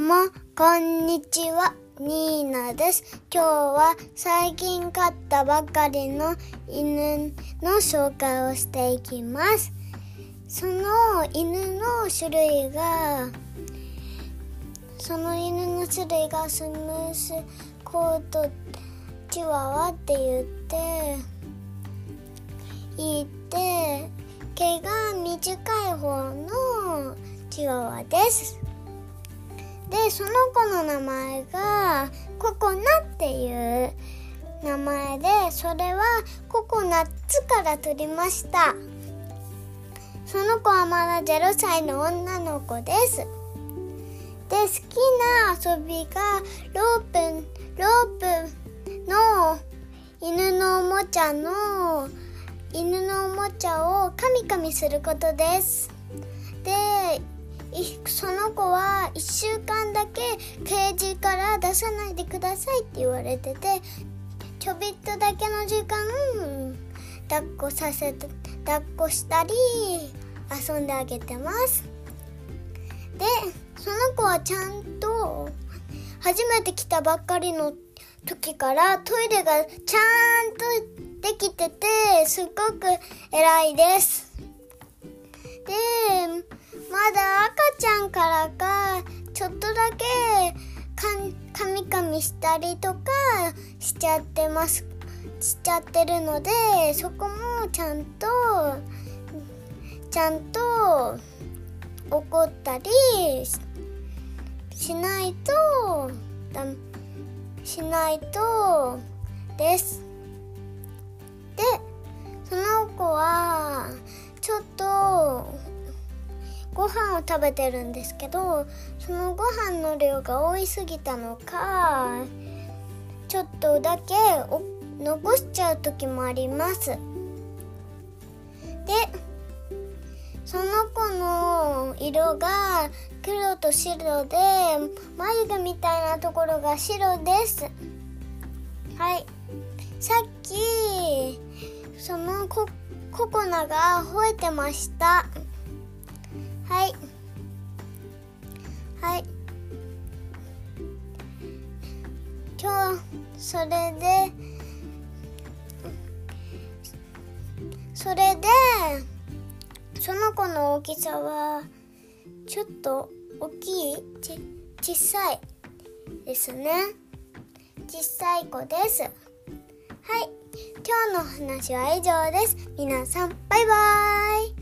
も、こんにちは。ニーナです。今日は最近飼ったばかりの犬の紹介をしていきます。その犬の種類が、その犬の種類がスムースコートチワワって言って、言って、毛が短い方のチワワです。でその子の名前がココナっていう名前でそれはココナッツから取りました。その子はまだ0歳の女の子です。で好きな遊びがロープロープの犬のおもちゃの犬のおもちゃをカミカミすることです。その子は1週間だけケージから出さないでくださいって言われててちょびっとだけの時間抱っこさせて抱っこしたり遊んであげてます。でその子はちゃんと初めて来たばっかりの時からトイレがちゃんとできててすっごく偉いです。でまだちゃんからかちょっとだけかみかみしたりとかしちゃってます。しちゃってるのでそこもちゃんとちゃんと怒ったりしないとしないとです。ご飯を食べてるんですけどそのご飯の量が多いすぎたのかちょっとだけ残しちゃう時もあります。でその子の色が黒と白で眉毛みたいなところが白です。はい。さっきそのコココナが吠えてました。はい。はい。今日、それで、それで、その子の大きさは、ちょっと大きい？ち、小さいですね。小さい子です。はい。今日の話は以上です。皆さん、バイバーイ